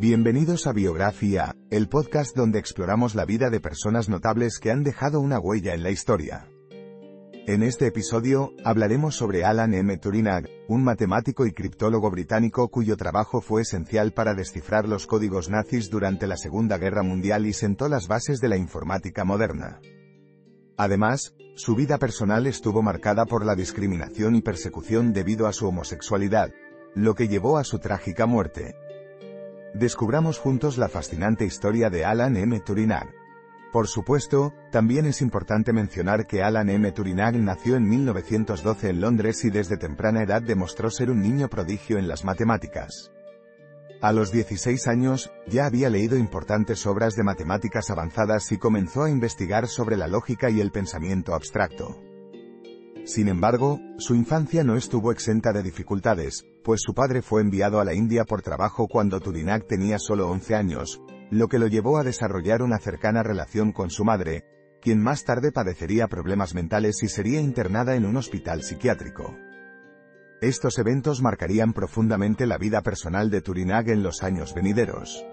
Bienvenidos a Biografía, el podcast donde exploramos la vida de personas notables que han dejado una huella en la historia. En este episodio, hablaremos sobre Alan M. Turing, un matemático y criptólogo británico cuyo trabajo fue esencial para descifrar los códigos nazis durante la Segunda Guerra Mundial y sentó las bases de la informática moderna. Además, su vida personal estuvo marcada por la discriminación y persecución debido a su homosexualidad, lo que llevó a su trágica muerte. Descubramos juntos la fascinante historia de Alan M. Turing. Por supuesto, también es importante mencionar que Alan M. Turing nació en 1912 en Londres y desde temprana edad demostró ser un niño prodigio en las matemáticas. A los 16 años, ya había leído importantes obras de matemáticas avanzadas y comenzó a investigar sobre la lógica y el pensamiento abstracto. Sin embargo, su infancia no estuvo exenta de dificultades, pues su padre fue enviado a la India por trabajo cuando Turing tenía solo 11 años, lo que lo llevó a desarrollar una cercana relación con su madre, quien más tarde padecería problemas mentales y sería internada en un hospital psiquiátrico. Estos eventos marcarían profundamente la vida personal de Turing en los años venideros.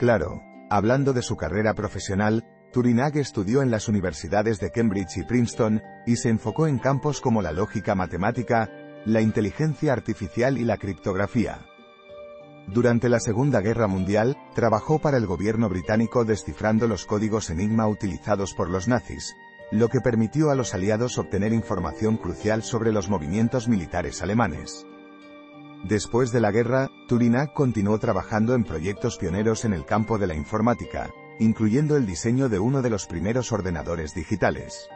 Claro, hablando de su carrera profesional, Turing estudió en las universidades de Cambridge y Princeton, y se enfocó en campos como la lógica matemática, la inteligencia artificial y la criptografía. Durante la Segunda Guerra Mundial, trabajó para el gobierno británico descifrando los códigos Enigma utilizados por los nazis, lo que permitió a los aliados obtener información crucial sobre los movimientos militares alemanes. Después de la guerra, Turing continuó trabajando en proyectos pioneros en el campo de la informática, incluyendo el diseño de uno de los primeros ordenadores digitales.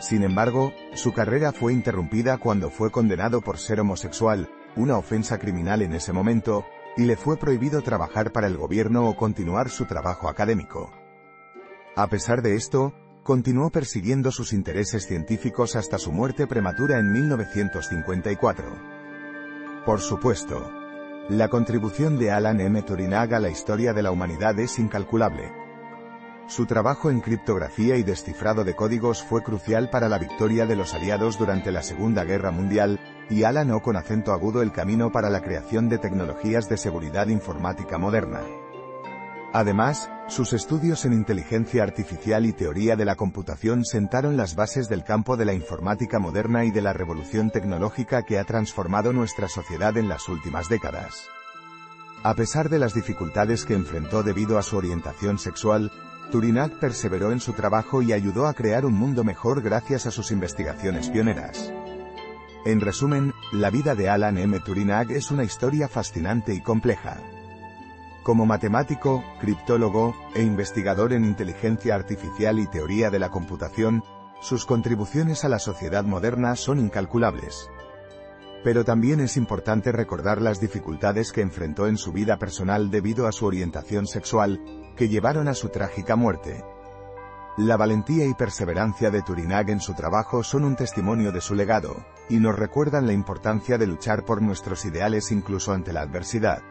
Sin embargo, su carrera fue interrumpida cuando fue condenado por ser homosexual, una ofensa criminal en ese momento, y le fue prohibido trabajar para el gobierno o continuar su trabajo académico. A pesar de esto, continuó persiguiendo sus intereses científicos hasta su muerte prematura en 1954. Por supuesto, la contribución de Alan M. Turing a la historia de la humanidad es incalculable. Su trabajo en criptografía y descifrado de códigos fue crucial para la victoria de los aliados durante la Segunda Guerra Mundial, y Alan con acento agudo el camino para la creación de tecnologías de seguridad informática moderna. Además, sus estudios en inteligencia artificial y teoría de la computación sentaron las bases del campo de la informática moderna y de la revolución tecnológica que ha transformado nuestra sociedad en las últimas décadas. A pesar de las dificultades que enfrentó debido a su orientación sexual, Turing perseveró en su trabajo y ayudó a crear un mundo mejor gracias a sus investigaciones pioneras. En resumen, la vida de Alan M. Turing es una historia fascinante y compleja. Como matemático, criptólogo, e investigador en inteligencia artificial y teoría de la computación, sus contribuciones a la sociedad moderna son incalculables. Pero también es importante recordar las dificultades que enfrentó en su vida personal debido a su orientación sexual, que llevaron a su trágica muerte. La valentía y perseverancia de Turing en su trabajo son un testimonio de su legado, y nos recuerdan la importancia de luchar por nuestros ideales incluso ante la adversidad.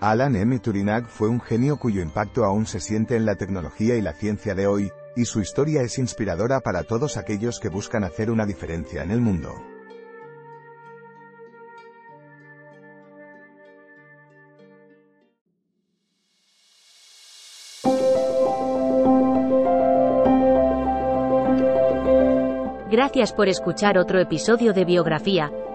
Alan M. Turing fue un genio cuyo impacto aún se siente en la tecnología y la ciencia de hoy, y su historia es inspiradora para todos aquellos que buscan hacer una diferencia en el mundo. Gracias por escuchar otro episodio de Biografía,